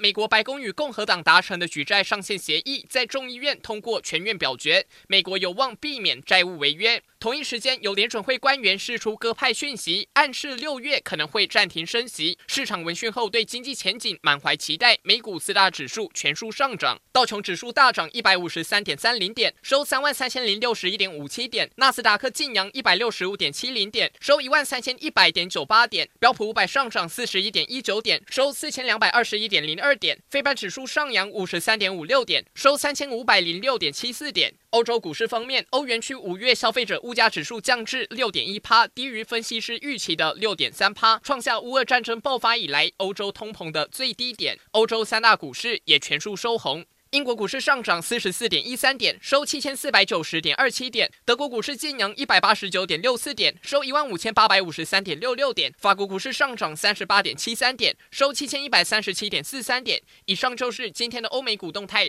美国白宫与共和党达成的举债上限协议在众议院通过全院表决，美国有望避免债务违约。同一时间，有联准会官员释出鸽派讯息，暗示六月可能会暂停升息。市场闻讯后，对经济前景满怀期待。美股四大指数全数上涨，道琼指数大涨一百五十三点三零点，收三万三千零六十一点五七点；纳斯达克晋阳一百六十五点七零点，收一万三千一百点九八点；标普五百上涨四十一点一九点，收四千两百二十一点零二二点；非半指数上扬五十三点五六点，收三千五百零六点七四点。欧洲股市方面，欧元区五月消费者物价指数降至六点一趴，低于分析师预期的六点三趴，创下乌俄战争爆发以来欧洲通膨的最低点。欧洲三大股市也全数收红。英国股市上涨四十四点一三点，收七千四百九十点二七点；德国股市晋阳一百八十九点六四点，收一万五千八百五十三点六六点；法国股市上涨三十八点七三点，收七千一百三十七点四三点。以上就是今天的欧美股动态。